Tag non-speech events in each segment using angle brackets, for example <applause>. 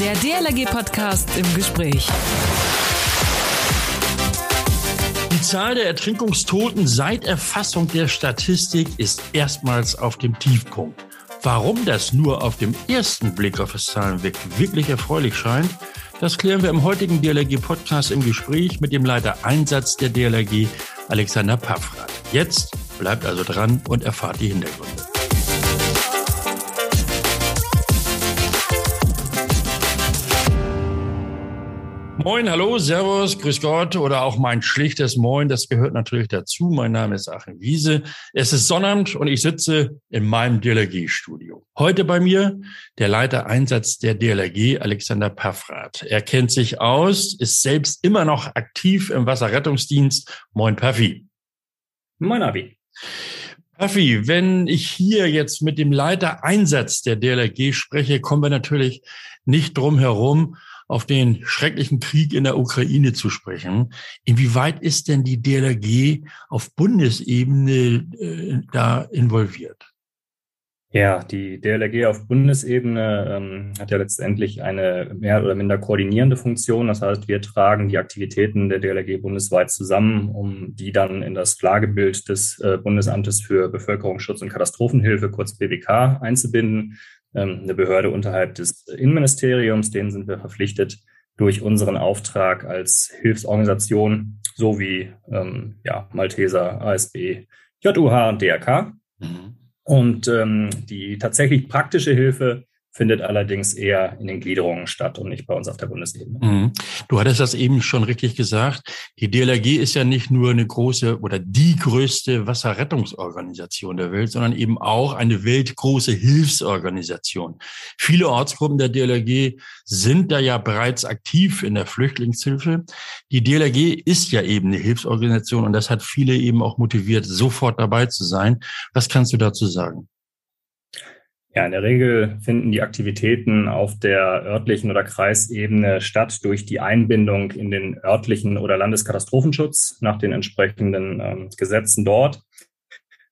Der DLRG-Podcast im Gespräch. Die Zahl der Ertrinkungstoten seit Erfassung der Statistik ist erstmals auf dem Tiefpunkt. Warum das nur auf dem ersten Blick auf das Zahlenweg wirklich erfreulich scheint, das klären wir im heutigen DLRG-Podcast im Gespräch mit dem Leiter Einsatz der DLRG, Alexander Paffrath. Jetzt bleibt also dran und erfahrt die Hintergründe. Moin, hallo, Servus, Grüß Gott oder auch mein schlichtes Moin, das gehört natürlich dazu. Mein Name ist Achim Wiese. Es ist Sonnabend und ich sitze in meinem DLRG-Studio. Heute bei mir der Leiter Einsatz der DLRG, Alexander Paffrath. Er kennt sich aus, ist selbst immer noch aktiv im Wasserrettungsdienst. Moin, Paffi. Moin, Abi. Paffi, wenn ich hier jetzt mit dem Leiter Einsatz der DLRG spreche, kommen wir natürlich nicht drum herum, auf den schrecklichen Krieg in der Ukraine zu sprechen. Inwieweit ist denn die DLRG auf Bundesebene äh, da involviert? Ja, die DLRG auf Bundesebene ähm, hat ja letztendlich eine mehr oder minder koordinierende Funktion. Das heißt, wir tragen die Aktivitäten der DLRG bundesweit zusammen, um die dann in das Lagebild des äh, Bundesamtes für Bevölkerungsschutz und Katastrophenhilfe, kurz BBK, einzubinden. Ähm, eine Behörde unterhalb des Innenministeriums. Denen sind wir verpflichtet durch unseren Auftrag als Hilfsorganisation sowie ähm, ja, Malteser, ASB, JUH und DRK. Mhm. Und ähm, die tatsächlich praktische Hilfe findet allerdings eher in den Gliederungen statt und nicht bei uns auf der Bundesebene. Mhm. Du hattest das eben schon richtig gesagt. Die DLRG ist ja nicht nur eine große oder die größte Wasserrettungsorganisation der Welt, sondern eben auch eine weltgroße Hilfsorganisation. Viele Ortsgruppen der DLRG sind da ja bereits aktiv in der Flüchtlingshilfe. Die DLRG ist ja eben eine Hilfsorganisation und das hat viele eben auch motiviert, sofort dabei zu sein. Was kannst du dazu sagen? Ja, in der Regel finden die Aktivitäten auf der örtlichen oder Kreisebene statt durch die Einbindung in den örtlichen oder Landeskatastrophenschutz nach den entsprechenden ähm, Gesetzen dort.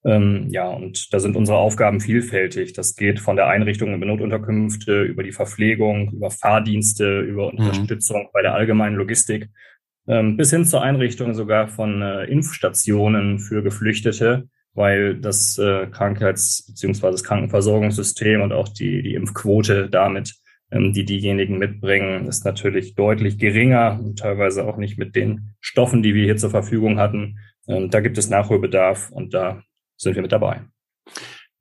Ähm, ja, und da sind unsere Aufgaben vielfältig. Das geht von der Einrichtung in Notunterkünfte über die Verpflegung, über Fahrdienste, über mhm. Unterstützung bei der allgemeinen Logistik ähm, bis hin zur Einrichtung sogar von äh, Impfstationen für Geflüchtete weil das äh, Krankheits- bzw. das Krankenversorgungssystem und auch die, die Impfquote damit, ähm, die diejenigen mitbringen, ist natürlich deutlich geringer und teilweise auch nicht mit den Stoffen, die wir hier zur Verfügung hatten. Ähm, da gibt es Nachholbedarf und da sind wir mit dabei.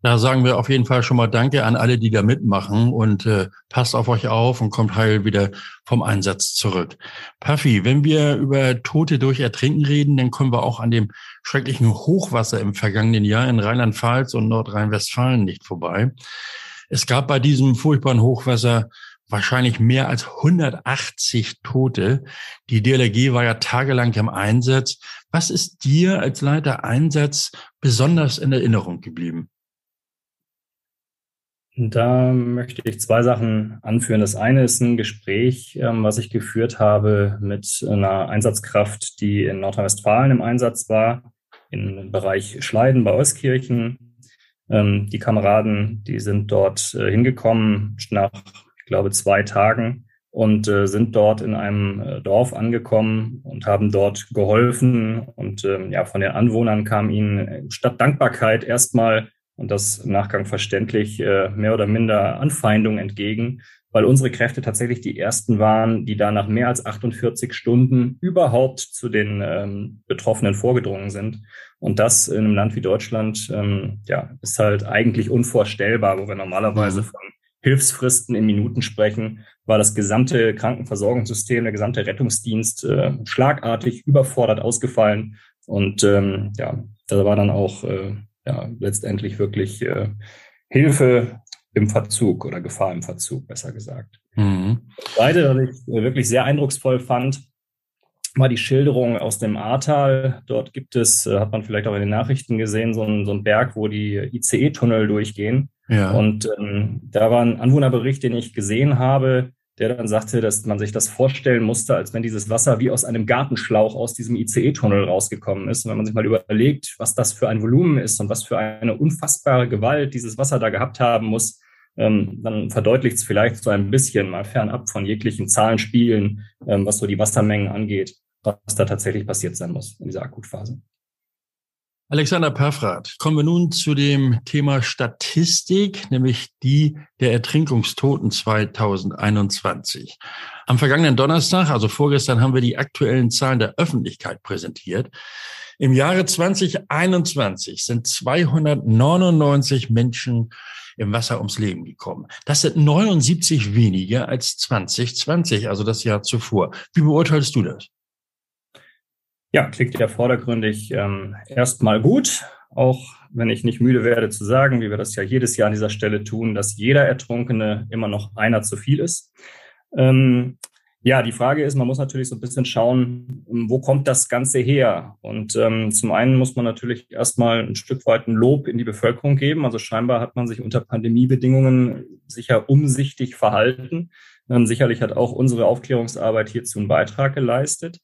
Da sagen wir auf jeden Fall schon mal Danke an alle, die da mitmachen und äh, passt auf euch auf und kommt heil wieder vom Einsatz zurück. Puffy, wenn wir über Tote durch Ertrinken reden, dann kommen wir auch an dem schrecklichen Hochwasser im vergangenen Jahr in Rheinland-Pfalz und Nordrhein-Westfalen nicht vorbei. Es gab bei diesem furchtbaren Hochwasser wahrscheinlich mehr als 180 Tote. Die DLRG war ja tagelang im Einsatz. Was ist dir als Leiter Einsatz besonders in Erinnerung geblieben? Da möchte ich zwei Sachen anführen. Das eine ist ein Gespräch, ähm, was ich geführt habe mit einer Einsatzkraft, die in Nordrhein-Westfalen im Einsatz war, im Bereich Schleiden bei Euskirchen. Ähm, die Kameraden, die sind dort äh, hingekommen nach, ich glaube, zwei Tagen und äh, sind dort in einem äh, Dorf angekommen und haben dort geholfen. Und ähm, ja, von den Anwohnern kam ihnen statt Dankbarkeit erstmal und das im Nachgang verständlich äh, mehr oder minder Anfeindung entgegen, weil unsere Kräfte tatsächlich die ersten waren, die da nach mehr als 48 Stunden überhaupt zu den ähm, Betroffenen vorgedrungen sind. Und das in einem Land wie Deutschland, ähm, ja, ist halt eigentlich unvorstellbar, wo wir normalerweise von Hilfsfristen in Minuten sprechen, war das gesamte Krankenversorgungssystem, der gesamte Rettungsdienst äh, schlagartig überfordert ausgefallen. Und ähm, ja, da war dann auch äh, ja, letztendlich wirklich äh, Hilfe im Verzug oder Gefahr im Verzug, besser gesagt. Mhm. Beide, was ich äh, wirklich sehr eindrucksvoll fand, war die Schilderung aus dem Ahrtal. Dort gibt es, äh, hat man vielleicht auch in den Nachrichten gesehen, so einen, so einen Berg, wo die ICE-Tunnel durchgehen. Ja. Und ähm, da war ein Anwohnerbericht, den ich gesehen habe, der dann sagte, dass man sich das vorstellen musste, als wenn dieses Wasser wie aus einem Gartenschlauch aus diesem ICE-Tunnel rausgekommen ist. Und wenn man sich mal überlegt, was das für ein Volumen ist und was für eine unfassbare Gewalt dieses Wasser da gehabt haben muss, ähm, dann verdeutlicht es vielleicht so ein bisschen mal fernab von jeglichen Zahlenspielen, ähm, was so die Wassermengen angeht, was da tatsächlich passiert sein muss in dieser Akutphase. Alexander Paffrath, kommen wir nun zu dem Thema Statistik, nämlich die der Ertrinkungstoten 2021. Am vergangenen Donnerstag, also vorgestern, haben wir die aktuellen Zahlen der Öffentlichkeit präsentiert. Im Jahre 2021 sind 299 Menschen im Wasser ums Leben gekommen. Das sind 79 weniger als 2020, also das Jahr zuvor. Wie beurteilst du das? Ja, klingt ja vordergründig ähm, erstmal gut, auch wenn ich nicht müde werde zu sagen, wie wir das ja jedes Jahr an dieser Stelle tun, dass jeder Ertrunkene immer noch einer zu viel ist. Ähm, ja, die Frage ist, man muss natürlich so ein bisschen schauen, wo kommt das Ganze her? Und ähm, zum einen muss man natürlich erstmal ein Stück weit ein Lob in die Bevölkerung geben. Also scheinbar hat man sich unter Pandemiebedingungen sicher umsichtig verhalten. Ähm, sicherlich hat auch unsere Aufklärungsarbeit hierzu einen Beitrag geleistet.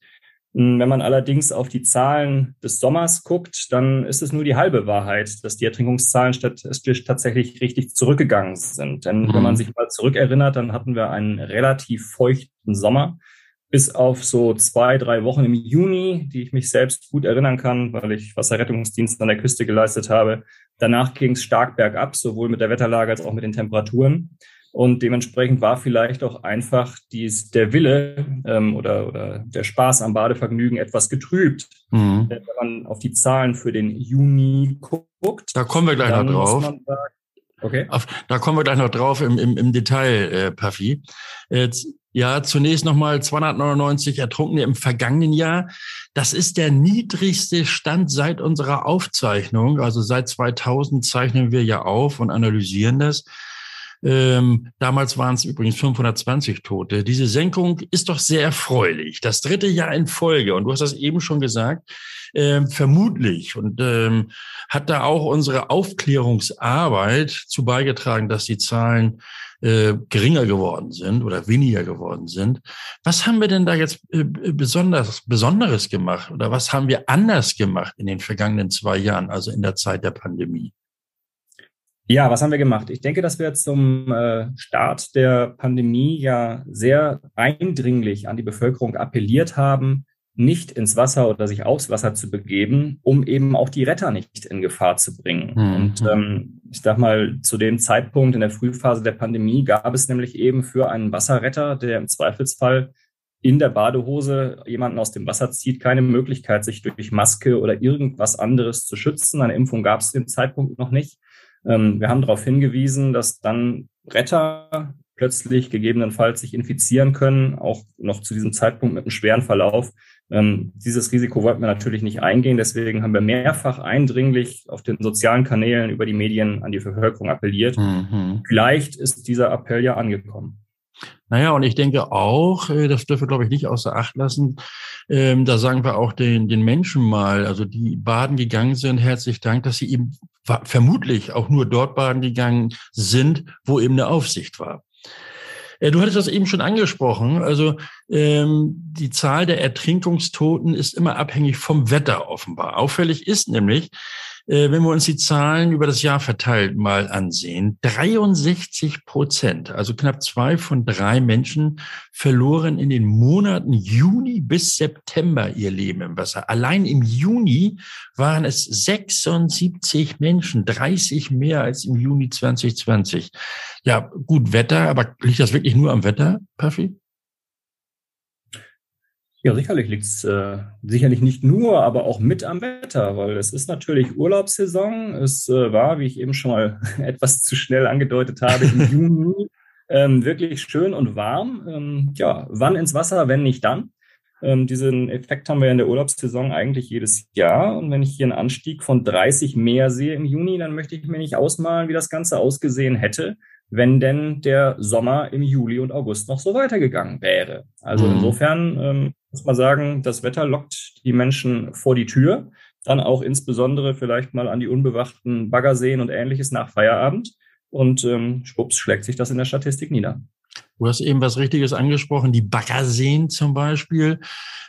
Hm, wenn man allerdings auf die Zahlen des Sommers guckt, dann ist es nur die halbe Wahrheit, dass die Ertrinkungszahlen statistisch tatsächlich richtig zurückgegangen sind. Denn mhm. wenn man mhm. sich mal zurückerinnert, dann hatten wir einen relativ feuchten Sommer. Bis auf so zwei, drei Wochen im Juni, die ich mich selbst gut erinnern kann, weil ich Wasserrettungsdienst an der Küste geleistet habe. Danach ging es stark bergab, sowohl mit der Wetterlage als auch mit den Temperaturen. Und dementsprechend war vielleicht auch einfach dies, der Wille ähm, oder, oder der Spaß am Badevergnügen etwas getrübt. Mhm. Wenn man auf die Zahlen für den Juni guckt. Da kommen wir gleich noch drauf. Okay. Auf, da kommen wir gleich noch drauf im, im, im Detail, äh, Puffy. Jetzt, ja, zunächst nochmal 299 Ertrunkene im vergangenen Jahr. Das ist der niedrigste Stand seit unserer Aufzeichnung. Also seit 2000 zeichnen wir ja auf und analysieren das. Ähm, damals waren es übrigens 520 Tote. Diese Senkung ist doch sehr erfreulich. Das dritte Jahr in Folge. Und du hast das eben schon gesagt. Ähm, vermutlich und ähm, hat da auch unsere Aufklärungsarbeit zu beigetragen, dass die Zahlen äh, geringer geworden sind oder weniger geworden sind. Was haben wir denn da jetzt äh, besonders Besonderes gemacht oder was haben wir anders gemacht in den vergangenen zwei Jahren, also in der Zeit der Pandemie? Ja, was haben wir gemacht? Ich denke, dass wir zum äh, Start der Pandemie ja sehr eindringlich an die Bevölkerung appelliert haben, nicht ins Wasser oder sich aufs Wasser zu begeben, um eben auch die Retter nicht in Gefahr zu bringen. Mhm. Und ähm, ich sag mal, zu dem Zeitpunkt in der Frühphase der Pandemie gab es nämlich eben für einen Wasserretter, der im Zweifelsfall in der Badehose jemanden aus dem Wasser zieht, keine Möglichkeit, sich durch Maske oder irgendwas anderes zu schützen. Eine Impfung gab es zu dem Zeitpunkt noch nicht. Ähm, wir haben darauf hingewiesen, dass dann Retter plötzlich gegebenenfalls sich infizieren können, auch noch zu diesem Zeitpunkt mit einem schweren Verlauf. Ähm, dieses Risiko wollten wir natürlich nicht eingehen. Deswegen haben wir mehrfach eindringlich auf den sozialen Kanälen über die Medien an die Bevölkerung appelliert. Mhm. Vielleicht ist dieser Appell ja angekommen. Naja, und ich denke auch, äh, das dürfen wir, glaube ich, nicht außer Acht lassen, ähm, da sagen wir auch den, den Menschen mal, also die baden gegangen sind, herzlich Dank, dass sie eben vermutlich auch nur dort baden gegangen sind, wo eben eine Aufsicht war. Äh, du hattest das eben schon angesprochen. Also ähm, die Zahl der Ertrinkungstoten ist immer abhängig vom Wetter offenbar. Auffällig ist nämlich, äh, wenn wir uns die Zahlen über das Jahr verteilt mal ansehen, 63 Prozent, also knapp zwei von drei Menschen verloren in den Monaten Juni bis September ihr Leben im Wasser. Allein im Juni waren es 76 Menschen, 30 mehr als im Juni 2020. Ja, gut Wetter, aber liegt das wirklich nur am Wetter, Puffy? Ja, sicherlich liegt es äh, sicherlich nicht nur, aber auch mit am Wetter, weil es ist natürlich Urlaubssaison. Es äh, war, wie ich eben schon mal <laughs> etwas zu schnell angedeutet habe, im Juni <laughs> ähm, wirklich schön und warm. Ähm, ja, wann ins Wasser, wenn nicht dann? Ähm, diesen Effekt haben wir in der Urlaubssaison eigentlich jedes Jahr. Und wenn ich hier einen Anstieg von 30 mehr sehe im Juni, dann möchte ich mir nicht ausmalen, wie das Ganze ausgesehen hätte, wenn denn der Sommer im Juli und August noch so weitergegangen wäre. Also mhm. insofern ähm, muss man sagen, das Wetter lockt die Menschen vor die Tür. Dann auch insbesondere vielleicht mal an die unbewachten Baggerseen und ähnliches nach Feierabend. Und ähm, schwupps schlägt sich das in der Statistik nieder. Du hast eben was Richtiges angesprochen, die Baggerseen zum Beispiel.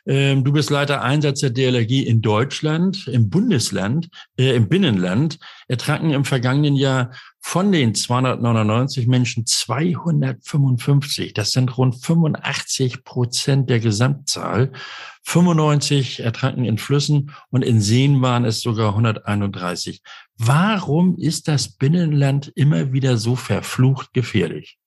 Ähm, du bist Leiter Einsatz der DLRG in Deutschland, im Bundesland, äh, im Binnenland. Ertranken im vergangenen Jahr von den 299 Menschen 255. Das sind rund 85 Prozent der Gesamtzahl. 95 ertranken in Flüssen und in Seen waren es sogar 131. Warum ist das Binnenland immer wieder so verflucht gefährlich?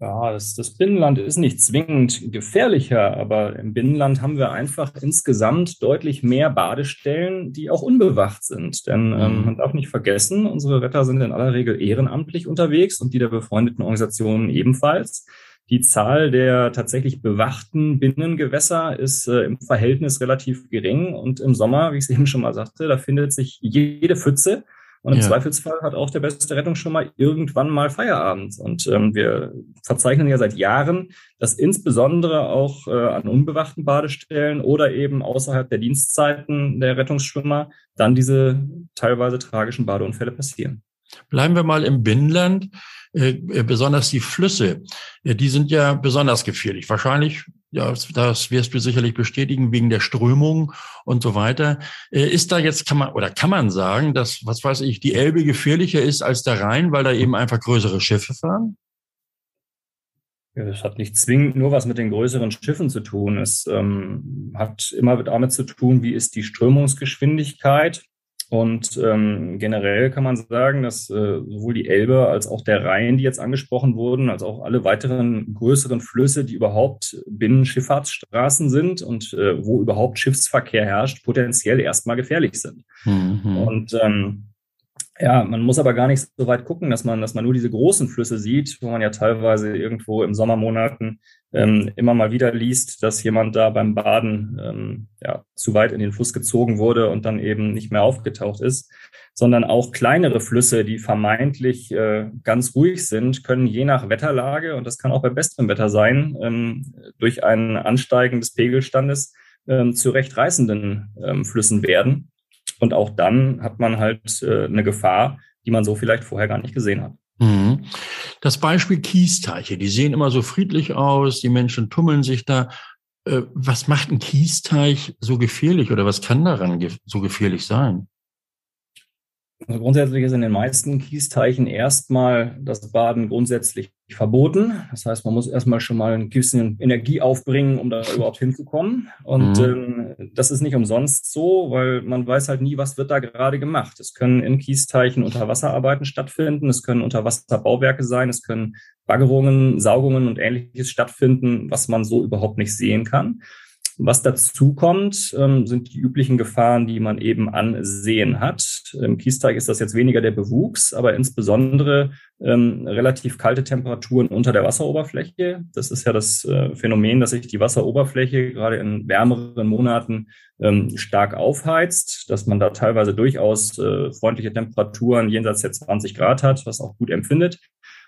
Ja, das, das, Binnenland ist nicht zwingend gefährlicher, aber im Binnenland haben wir einfach insgesamt deutlich mehr Badestellen, die auch unbewacht sind. Denn ähm, mhm. man darf nicht vergessen, unsere Retter sind in aller Regel ehrenamtlich unterwegs und die der befreundeten Organisationen ebenfalls. Die Zahl der tatsächlich bewachten Binnengewässer ist äh, im Verhältnis relativ gering. Und im Sommer, wie ich es eben schon mal sagte, da findet sich jede Pfütze. Und im ja. Zweifelsfall hat auch der beste Rettungsschwimmer irgendwann mal Feierabend. Und ähm, wir verzeichnen ja seit Jahren, dass insbesondere auch äh, an unbewachten Badestellen oder eben außerhalb der Dienstzeiten der Rettungsschwimmer dann diese teilweise tragischen Badeunfälle passieren. Bleiben wir mal im Binnenland. Äh, äh, besonders die Flüsse, äh, die sind ja besonders gefährlich. Wahrscheinlich, ja, das wirst du sicherlich bestätigen, wegen der Strömung und so weiter. Ist da jetzt, kann man, oder kann man sagen, dass, was weiß ich, die Elbe gefährlicher ist als der Rhein, weil da eben einfach größere Schiffe fahren? Das hat nicht zwingend nur was mit den größeren Schiffen zu tun. Es ähm, hat immer damit zu tun, wie ist die Strömungsgeschwindigkeit und ähm, generell kann man sagen, dass äh, sowohl die Elbe als auch der Rhein, die jetzt angesprochen wurden, als auch alle weiteren größeren Flüsse, die überhaupt Binnenschifffahrtsstraßen sind und äh, wo überhaupt Schiffsverkehr herrscht, potenziell erstmal gefährlich sind. Mhm. Und ähm, ja, man muss aber gar nicht so weit gucken, dass man, dass man nur diese großen Flüsse sieht, wo man ja teilweise irgendwo im Sommermonaten ähm, immer mal wieder liest, dass jemand da beim Baden ähm, ja, zu weit in den Fluss gezogen wurde und dann eben nicht mehr aufgetaucht ist, sondern auch kleinere Flüsse, die vermeintlich äh, ganz ruhig sind, können je nach Wetterlage, und das kann auch bei bestem Wetter sein, ähm, durch ein Ansteigen des Pegelstandes ähm, zu recht reißenden ähm, Flüssen werden. Und auch dann hat man halt äh, eine Gefahr, die man so vielleicht vorher gar nicht gesehen hat. Mhm. Das Beispiel Kiesteiche, die sehen immer so friedlich aus, die Menschen tummeln sich da. Äh, was macht ein Kiesteich so gefährlich oder was kann daran so gefährlich sein? Also grundsätzlich ist in den meisten Kiesteichen erstmal das Baden grundsätzlich verboten. Das heißt, man muss erstmal schon mal ein bisschen Energie aufbringen, um da <laughs> überhaupt hinzukommen. Und mhm. ähm, das ist nicht umsonst so, weil man weiß halt nie, was wird da gerade gemacht. Es können in Kiesteichen Unterwasserarbeiten stattfinden, es können Unterwasserbauwerke sein, es können Baggerungen, Saugungen und ähnliches stattfinden, was man so überhaupt nicht sehen kann. Was dazu kommt, ähm, sind die üblichen Gefahren, die man eben ansehen hat. Im Kiesteig ist das jetzt weniger der Bewuchs, aber insbesondere ähm, relativ kalte Temperaturen unter der Wasseroberfläche. Das ist ja das äh, Phänomen, dass sich die Wasseroberfläche gerade in wärmeren Monaten ähm, stark aufheizt, dass man da teilweise durchaus äh, freundliche Temperaturen jenseits der 20 Grad hat, was auch gut empfindet.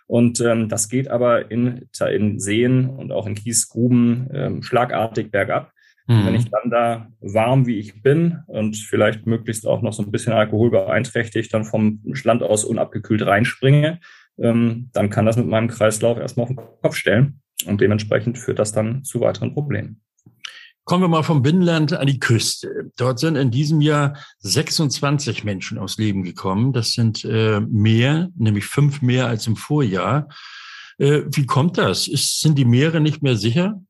Und ähm, das geht aber in, in Seen und auch in Kiesgruben ähm, schlagartig bergab. Mhm. Wenn ich dann da warm wie ich bin und vielleicht möglichst auch noch so ein bisschen Alkohol beeinträchtigt, dann vom Land aus unabgekühlt reinspringe, ähm, dann kann das mit meinem Kreislauf erstmal auf den Kopf stellen. Und dementsprechend führt das dann zu weiteren Problemen. Kommen wir mal vom Binnenland an die Küste. Dort sind in diesem Jahr 26 Menschen aus Leben gekommen. Das sind äh, mehr, nämlich fünf mehr als im Vorjahr. Äh, wie kommt das? Ist, sind die Meere nicht mehr sicher?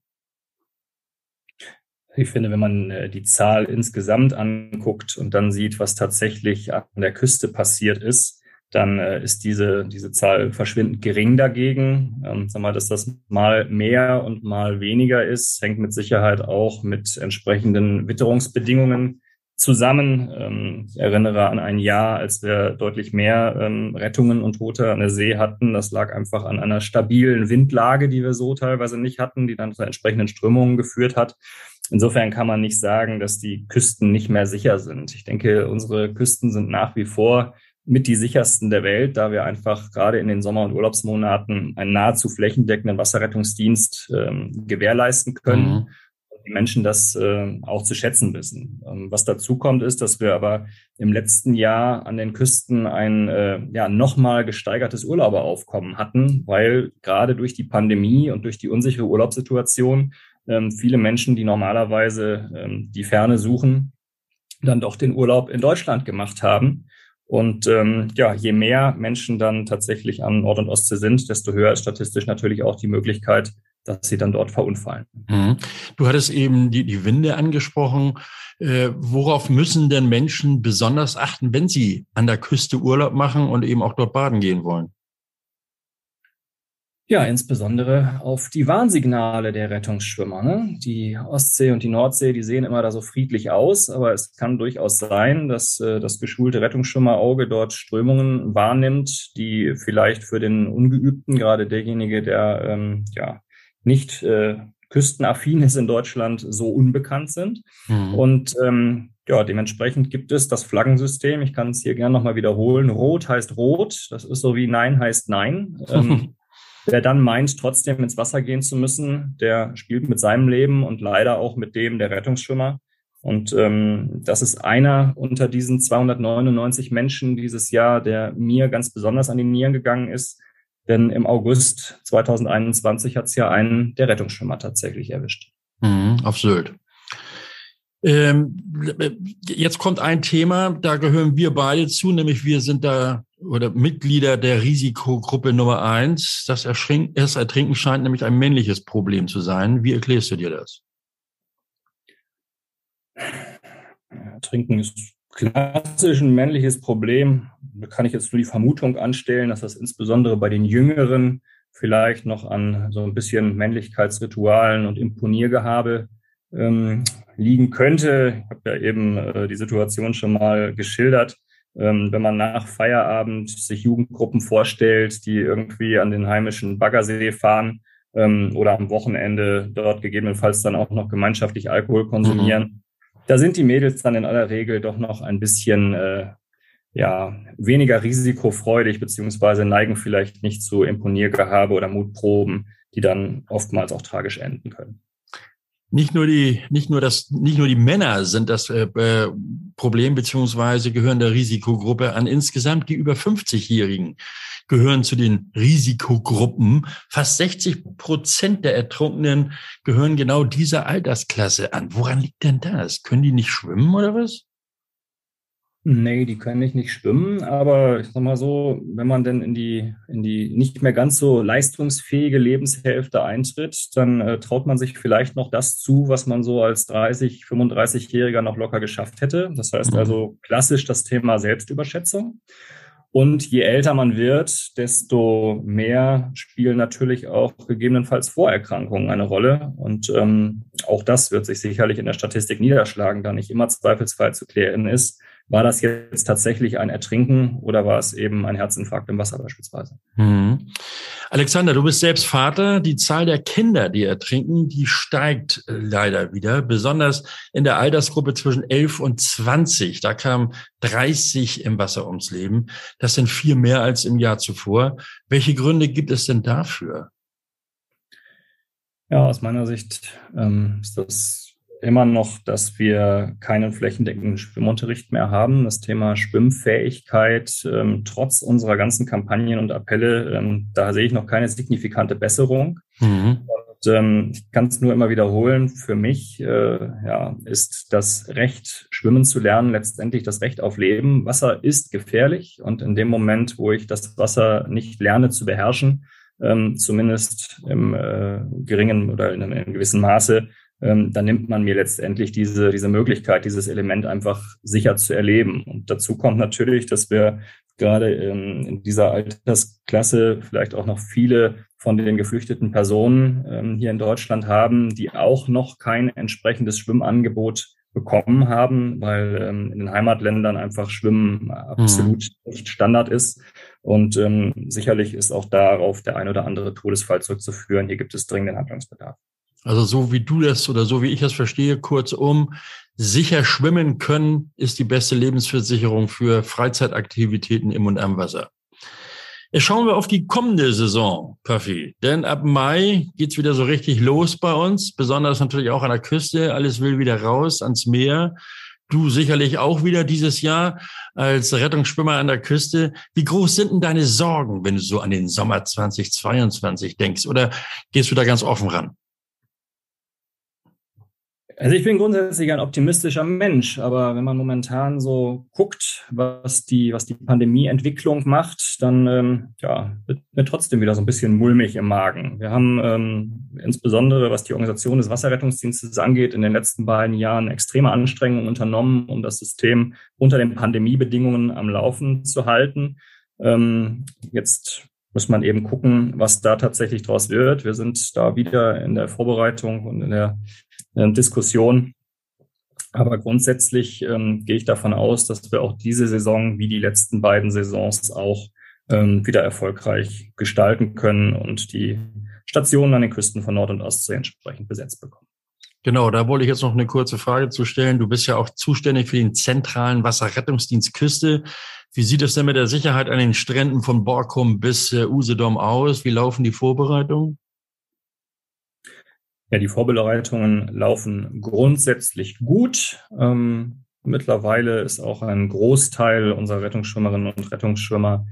Ich finde, wenn man äh, die Zahl insgesamt anguckt und dann sieht, was tatsächlich an der Küste passiert ist, dann äh, ist diese, diese Zahl verschwindend gering dagegen. Ähm, sag mal, dass das mal mehr und mal weniger ist, hängt mit Sicherheit auch mit entsprechenden Witterungsbedingungen zusammen. Ähm, ich erinnere an ein Jahr, als wir deutlich mehr ähm, Rettungen und Tote an der See hatten. Das lag einfach an einer stabilen Windlage, die wir so teilweise nicht hatten, die dann zu entsprechenden Strömungen geführt hat. Insofern kann man nicht sagen, dass die Küsten nicht mehr sicher sind. Ich denke, unsere Küsten sind nach wie vor mit die sichersten der Welt, da wir einfach gerade in den Sommer- und Urlaubsmonaten einen nahezu flächendeckenden Wasserrettungsdienst ähm, gewährleisten können. Mhm. die Menschen das äh, auch zu schätzen wissen. Ähm, was dazu kommt, ist, dass wir aber im letzten Jahr an den Küsten ein äh, ja, nochmal gesteigertes Urlauberaufkommen hatten, weil gerade durch die Pandemie und durch die unsichere Urlaubssituation ähm, viele Menschen, die normalerweise ähm, die Ferne suchen, dann doch den Urlaub in Deutschland gemacht haben. Und ähm, ja, je mehr Menschen dann tatsächlich an Nord- und Ostsee sind, desto höher ist statistisch natürlich auch die Möglichkeit, dass sie dann dort verunfallen. Mhm. Du hattest eben die, die Winde angesprochen. Äh, worauf müssen denn Menschen besonders achten, wenn sie an der Küste Urlaub machen und eben auch dort baden gehen wollen? Ja, insbesondere auf die Warnsignale der Rettungsschwimmer. Ne? Die Ostsee und die Nordsee, die sehen immer da so friedlich aus, aber es kann durchaus sein, dass äh, das geschulte Rettungsschwimmerauge dort Strömungen wahrnimmt, die vielleicht für den Ungeübten, gerade derjenige, der ähm, ja nicht äh, küstenaffin ist in Deutschland, so unbekannt sind. Mhm. Und ähm, ja, dementsprechend gibt es das Flaggensystem. Ich kann es hier gerne nochmal wiederholen. Rot heißt rot. Das ist so wie Nein heißt Nein. Ähm, <laughs> Wer dann meint, trotzdem ins Wasser gehen zu müssen, der spielt mit seinem Leben und leider auch mit dem der Rettungsschwimmer. Und ähm, das ist einer unter diesen 299 Menschen dieses Jahr, der mir ganz besonders an die Nieren gegangen ist. Denn im August 2021 hat es ja einen der Rettungsschwimmer tatsächlich erwischt. Mhm, auf Sylt. Ähm, jetzt kommt ein Thema, da gehören wir beide zu, nämlich wir sind da oder Mitglieder der Risikogruppe Nummer eins. Das, Ertrinken scheint nämlich ein männliches Problem zu sein. Wie erklärst du dir das? Ertrinken ist klassisch ein männliches Problem. Da kann ich jetzt nur die Vermutung anstellen, dass das insbesondere bei den Jüngeren vielleicht noch an so ein bisschen Männlichkeitsritualen und Imponiergehabe ähm, liegen könnte. Ich habe ja eben äh, die Situation schon mal geschildert. Ähm, wenn man nach Feierabend sich Jugendgruppen vorstellt, die irgendwie an den heimischen Baggersee fahren ähm, oder am Wochenende dort gegebenenfalls dann auch noch gemeinschaftlich Alkohol konsumieren, mhm. da sind die Mädels dann in aller Regel doch noch ein bisschen äh, ja, weniger risikofreudig, beziehungsweise neigen vielleicht nicht zu Imponiergehabe oder Mutproben, die dann oftmals auch tragisch enden können nicht nur die, nicht nur das, nicht nur die Männer sind das äh, äh Problem beziehungsweise gehören der Risikogruppe an. Insgesamt die über 50-Jährigen gehören zu den Risikogruppen. Fast 60 Prozent der Ertrunkenen gehören genau dieser Altersklasse an. Woran liegt denn das? Können die nicht schwimmen oder was? Nee, die können nicht, nicht schwimmen, aber ich sag mal so, wenn man denn in die, in die nicht mehr ganz so leistungsfähige Lebenshälfte eintritt, dann äh, traut man sich vielleicht noch das zu, was man so als 30, 35-Jähriger noch locker geschafft hätte. Das heißt mhm. also klassisch das Thema Selbstüberschätzung. Und je älter man wird, desto mehr spielen natürlich auch gegebenenfalls Vorerkrankungen eine Rolle. Und ähm, auch das wird sich sicherlich in der Statistik niederschlagen, da nicht immer zweifelsfrei zu klären ist, war das jetzt tatsächlich ein Ertrinken oder war es eben ein Herzinfarkt im Wasser beispielsweise? Mhm. Alexander, du bist selbst Vater. Die Zahl der Kinder, die ertrinken, die steigt äh, leider wieder, besonders in der Altersgruppe zwischen 11 und 20. Da kamen 30 im Wasser ums Leben. Das sind vier mehr als im Jahr zuvor. Welche Gründe gibt es denn dafür? Ja, aus meiner Sicht ähm, ist das immer noch, dass wir keinen flächendeckenden Schwimmunterricht mehr haben. Das Thema Schwimmfähigkeit, ähm, trotz unserer ganzen Kampagnen und Appelle, ähm, da sehe ich noch keine signifikante Besserung. Mhm. Und, ähm, ich kann es nur immer wiederholen. Für mich äh, ja, ist das Recht, schwimmen zu lernen, letztendlich das Recht auf Leben. Wasser ist gefährlich und in dem Moment, wo ich das Wasser nicht lerne zu beherrschen, ähm, zumindest im äh, geringen oder in einem gewissen Maße, ähm, dann nimmt man mir letztendlich diese, diese Möglichkeit, dieses Element einfach sicher zu erleben. Und dazu kommt natürlich, dass wir gerade ähm, in dieser Altersklasse vielleicht auch noch viele von den geflüchteten Personen ähm, hier in Deutschland haben, die auch noch kein entsprechendes Schwimmangebot bekommen haben, weil ähm, in den Heimatländern einfach Schwimmen absolut mhm. nicht Standard ist. Und ähm, sicherlich ist auch darauf der ein oder andere Todesfall zurückzuführen. Hier gibt es dringenden Handlungsbedarf. Also so wie du das oder so wie ich das verstehe, kurzum, sicher schwimmen können ist die beste Lebensversicherung für Freizeitaktivitäten im und am Wasser. Schauen wir auf die kommende Saison, Puffy. Denn ab Mai geht's wieder so richtig los bei uns, besonders natürlich auch an der Küste. Alles will wieder raus ans Meer. Du sicherlich auch wieder dieses Jahr als Rettungsschwimmer an der Küste. Wie groß sind denn deine Sorgen, wenn du so an den Sommer 2022 denkst? Oder gehst du da ganz offen ran? Also ich bin grundsätzlich ein optimistischer Mensch, aber wenn man momentan so guckt, was die, was die Pandemieentwicklung macht, dann ähm, ja, wird mir trotzdem wieder so ein bisschen mulmig im Magen. Wir haben ähm, insbesondere, was die Organisation des Wasserrettungsdienstes angeht, in den letzten beiden Jahren extreme Anstrengungen unternommen, um das System unter den Pandemiebedingungen am Laufen zu halten. Ähm, jetzt muss man eben gucken, was da tatsächlich draus wird. Wir sind da wieder in der Vorbereitung und in der Diskussion. Aber grundsätzlich ähm, gehe ich davon aus, dass wir auch diese Saison wie die letzten beiden Saisons auch ähm, wieder erfolgreich gestalten können und die Stationen an den Küsten von Nord- und Ostsee entsprechend besetzt bekommen. Genau, da wollte ich jetzt noch eine kurze Frage zu stellen. Du bist ja auch zuständig für den zentralen Wasserrettungsdienst Küste. Wie sieht es denn mit der Sicherheit an den Stränden von Borkum bis äh, Usedom aus? Wie laufen die Vorbereitungen? Ja, die Vorbereitungen laufen grundsätzlich gut. Ähm, mittlerweile ist auch ein Großteil unserer Rettungsschwimmerinnen und Rettungsschwimmer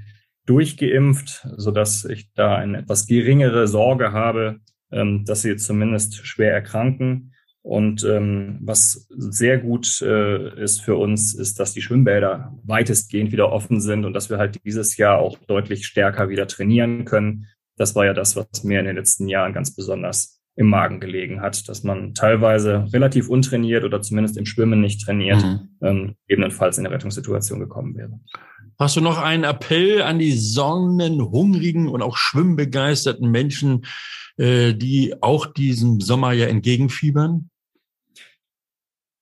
durchgeimpft, so dass ich da eine etwas geringere Sorge habe, ähm, dass sie zumindest schwer erkranken. Und ähm, was sehr gut äh, ist für uns, ist, dass die Schwimmbäder weitestgehend wieder offen sind und dass wir halt dieses Jahr auch deutlich stärker wieder trainieren können. Das war ja das, was mir in den letzten Jahren ganz besonders im Magen gelegen hat, dass man teilweise relativ untrainiert oder zumindest im Schwimmen nicht trainiert, mhm. ähm, ebenfalls in eine Rettungssituation gekommen wäre. Hast du noch einen Appell an die sonnenhungrigen und auch schwimmbegeisterten Menschen, äh, die auch diesem Sommer ja entgegenfiebern?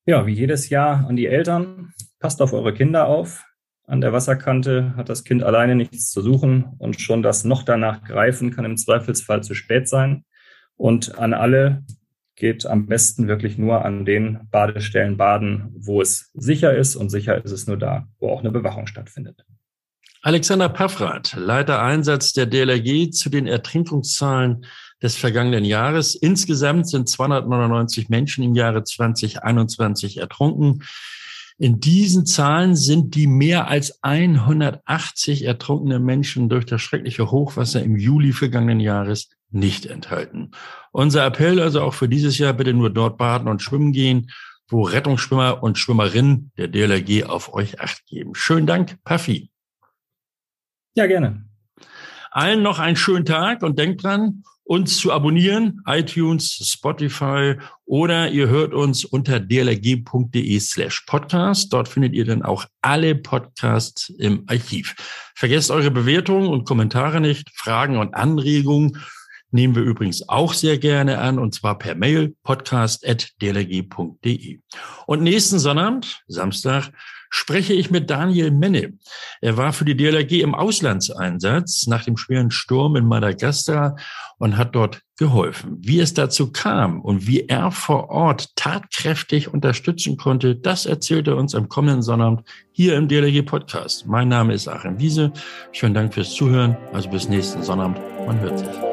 Ja, wie jedes Jahr an die Eltern. Passt auf eure Kinder auf. An der Wasserkante hat das Kind alleine nichts zu suchen und schon das noch danach greifen kann im Zweifelsfall zu spät sein. Und an alle geht am besten wirklich nur an den Badestellen baden, wo es sicher ist. Und sicher ist es nur da, wo auch eine Bewachung stattfindet. Alexander Paffrath, Leiter Einsatz der DLRG zu den Ertrinkungszahlen des vergangenen Jahres. Insgesamt sind 299 Menschen im Jahre 2021 ertrunken. In diesen Zahlen sind die mehr als 180 ertrunkene Menschen durch das schreckliche Hochwasser im Juli vergangenen Jahres nicht enthalten. Unser Appell also auch für dieses Jahr bitte nur dort baden und schwimmen gehen, wo Rettungsschwimmer und Schwimmerinnen der DLRG auf euch acht geben. Schönen Dank, Puffy. Ja, gerne. Allen noch einen schönen Tag und denkt dran, uns zu abonnieren, iTunes, Spotify oder ihr hört uns unter dlrg.de slash podcast. Dort findet ihr dann auch alle Podcasts im Archiv. Vergesst eure Bewertungen und Kommentare nicht, Fragen und Anregungen nehmen wir übrigens auch sehr gerne an und zwar per Mail podcast.dlrg.de. Und nächsten Sonnabend, Samstag, spreche ich mit Daniel Menne. Er war für die DLRG im Auslandseinsatz nach dem schweren Sturm in Madagaskar und hat dort geholfen. Wie es dazu kam und wie er vor Ort tatkräftig unterstützen konnte, das erzählt er uns am kommenden Sonnabend hier im DLRG Podcast. Mein Name ist Achim Wiese. Schönen Dank fürs Zuhören. Also bis nächsten Sonnabend. Man hört sich.